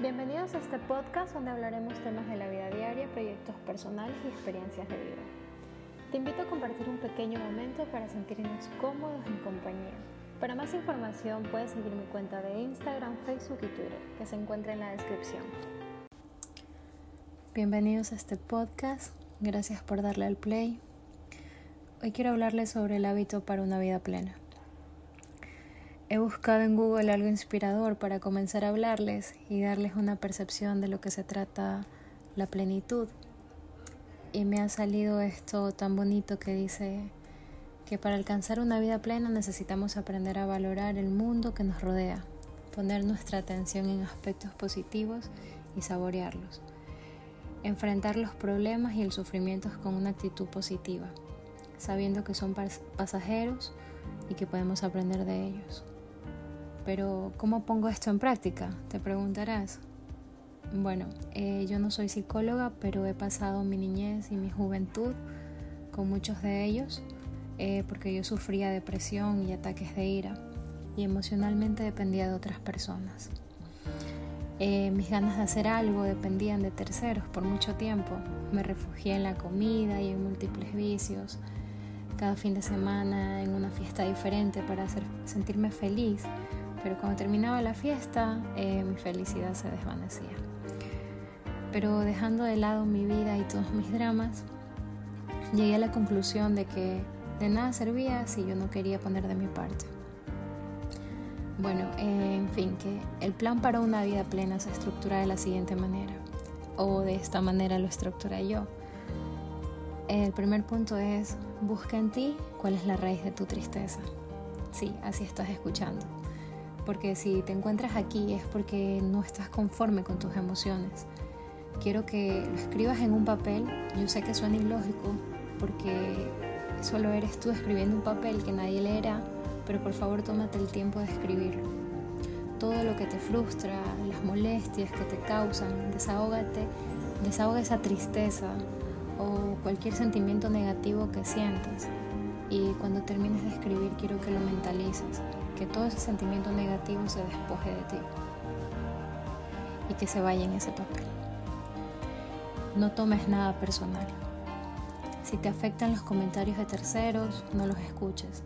Bienvenidos a este podcast donde hablaremos temas de la vida diaria, proyectos personales y experiencias de vida. Te invito a compartir un pequeño momento para sentirnos cómodos en compañía. Para más información puedes seguir mi cuenta de Instagram, Facebook y Twitter, que se encuentra en la descripción. Bienvenidos a este podcast, gracias por darle al play. Hoy quiero hablarles sobre el hábito para una vida plena. He buscado en Google algo inspirador para comenzar a hablarles y darles una percepción de lo que se trata la plenitud. Y me ha salido esto tan bonito que dice que para alcanzar una vida plena necesitamos aprender a valorar el mundo que nos rodea, poner nuestra atención en aspectos positivos y saborearlos, enfrentar los problemas y el sufrimiento con una actitud positiva, sabiendo que son pasajeros y que podemos aprender de ellos. Pero ¿cómo pongo esto en práctica? Te preguntarás. Bueno, eh, yo no soy psicóloga, pero he pasado mi niñez y mi juventud con muchos de ellos, eh, porque yo sufría depresión y ataques de ira, y emocionalmente dependía de otras personas. Eh, mis ganas de hacer algo dependían de terceros por mucho tiempo. Me refugié en la comida y en múltiples vicios. Cada fin de semana en una fiesta diferente para hacer, sentirme feliz pero cuando terminaba la fiesta eh, mi felicidad se desvanecía. Pero dejando de lado mi vida y todos mis dramas, llegué a la conclusión de que de nada servía si yo no quería poner de mi parte. Bueno, eh, en fin, que el plan para una vida plena se estructura de la siguiente manera, o de esta manera lo estructuré yo. El primer punto es, busca en ti cuál es la raíz de tu tristeza. Sí, así estás escuchando porque si te encuentras aquí es porque no estás conforme con tus emociones. Quiero que lo escribas en un papel, yo sé que suena ilógico, porque solo eres tú escribiendo un papel que nadie leerá, pero por favor tómate el tiempo de escribirlo. Todo lo que te frustra, las molestias que te causan, desahógate, desahoga esa tristeza o cualquier sentimiento negativo que sientas. Y cuando termines de escribir quiero que lo mentalices que todo ese sentimiento negativo se despoje de ti y que se vaya en ese papel. No tomes nada personal. Si te afectan los comentarios de terceros, no los escuches.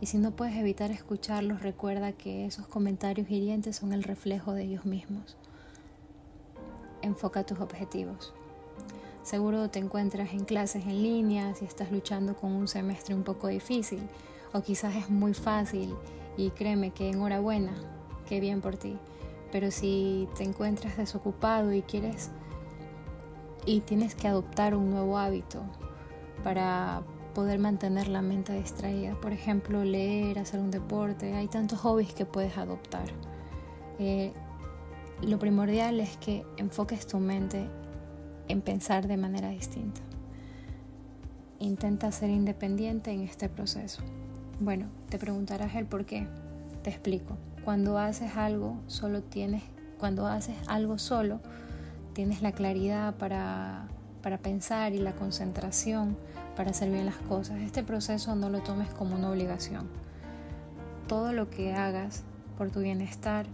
Y si no puedes evitar escucharlos, recuerda que esos comentarios hirientes son el reflejo de ellos mismos. Enfoca tus objetivos. Seguro te encuentras en clases en línea, si estás luchando con un semestre un poco difícil, o quizás es muy fácil y créeme que enhorabuena, qué bien por ti. Pero si te encuentras desocupado y quieres y tienes que adoptar un nuevo hábito para poder mantener la mente distraída, por ejemplo, leer, hacer un deporte, hay tantos hobbies que puedes adoptar. Eh, lo primordial es que enfoques tu mente en pensar de manera distinta. Intenta ser independiente en este proceso. Bueno, te preguntarás el por qué. Te explico. Cuando haces algo, solo tienes, cuando haces algo solo, tienes la claridad para, para pensar y la concentración para hacer bien las cosas. Este proceso no lo tomes como una obligación. Todo lo que hagas por tu bienestar,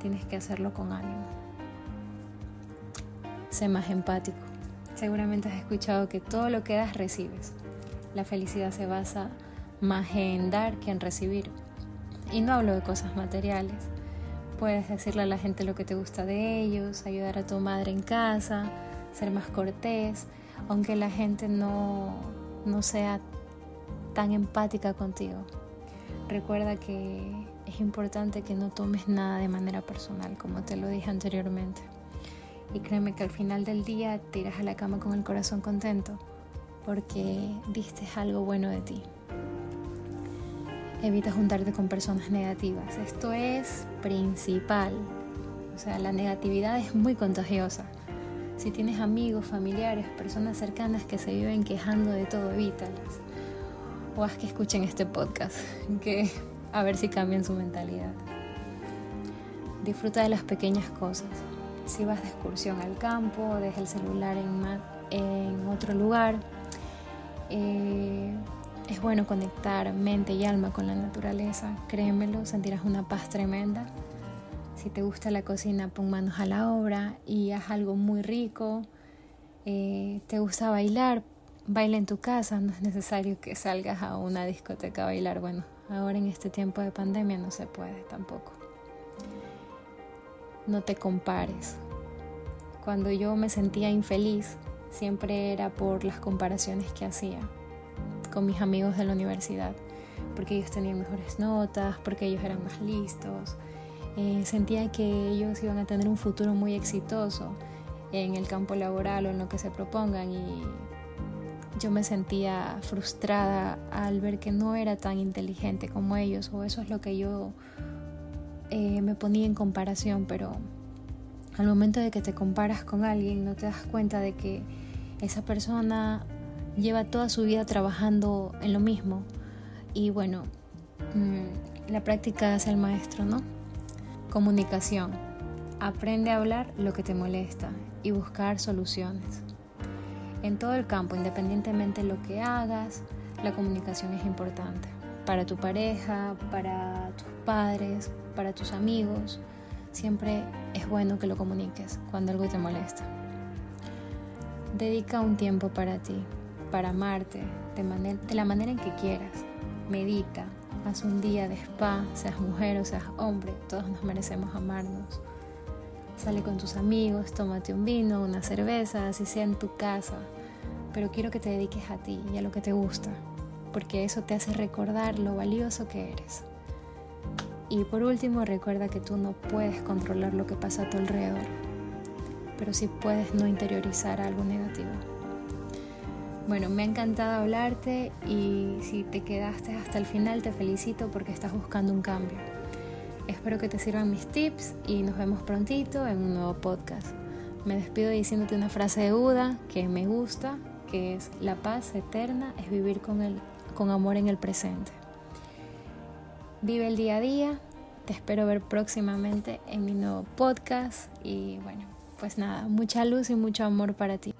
tienes que hacerlo con ánimo. Sé más empático. Seguramente has escuchado que todo lo que das recibes. La felicidad se basa más en dar que en recibir. Y no hablo de cosas materiales. Puedes decirle a la gente lo que te gusta de ellos, ayudar a tu madre en casa, ser más cortés, aunque la gente no, no sea tan empática contigo. Recuerda que es importante que no tomes nada de manera personal, como te lo dije anteriormente. Y créeme que al final del día te irás a la cama con el corazón contento, porque diste algo bueno de ti. Evita juntarte con personas negativas. Esto es principal. O sea, la negatividad es muy contagiosa. Si tienes amigos, familiares, personas cercanas que se viven quejando de todo, evítalas. O haz que escuchen este podcast, que a ver si cambian su mentalidad. Disfruta de las pequeñas cosas. Si vas de excursión al campo, deja el celular en, en otro lugar. Eh, es bueno conectar mente y alma con la naturaleza, créemelo, sentirás una paz tremenda. Si te gusta la cocina, pon manos a la obra y haz algo muy rico. Eh, ¿Te gusta bailar? Baila en tu casa, no es necesario que salgas a una discoteca a bailar. Bueno, ahora en este tiempo de pandemia no se puede tampoco. No te compares. Cuando yo me sentía infeliz, siempre era por las comparaciones que hacía con mis amigos de la universidad, porque ellos tenían mejores notas, porque ellos eran más listos. Eh, sentía que ellos iban a tener un futuro muy exitoso en el campo laboral o en lo que se propongan y yo me sentía frustrada al ver que no era tan inteligente como ellos o eso es lo que yo eh, me ponía en comparación, pero al momento de que te comparas con alguien no te das cuenta de que esa persona lleva toda su vida trabajando en lo mismo y bueno, mm, la práctica hace el maestro, ¿no? Comunicación. Aprende a hablar lo que te molesta y buscar soluciones. En todo el campo, independientemente de lo que hagas, la comunicación es importante. Para tu pareja, para tus padres, para tus amigos, siempre es bueno que lo comuniques cuando algo te molesta. Dedica un tiempo para ti, para amarte de, la manera en que quieras. Medita, haz un día de spa, seas mujer o seas hombre, todos nos merecemos amarnos. Sale con tus amigos, tómate un vino, una cerveza, así sea en tu casa, pero quiero que te dediques a ti y a lo que te gusta, porque eso te hace recordar lo valioso que eres. Y por último, recuerda que tú no puedes controlar lo que pasa a tu alrededor, pero sí puedes no interiorizar algo negativo. Bueno, me ha encantado hablarte y si te quedaste hasta el final te felicito porque estás buscando un cambio. Espero que te sirvan mis tips y nos vemos prontito en un nuevo podcast. Me despido diciéndote una frase de Buda que me gusta, que es la paz eterna es vivir con, el, con amor en el presente. Vive el día a día, te espero ver próximamente en mi nuevo podcast y bueno, pues nada, mucha luz y mucho amor para ti.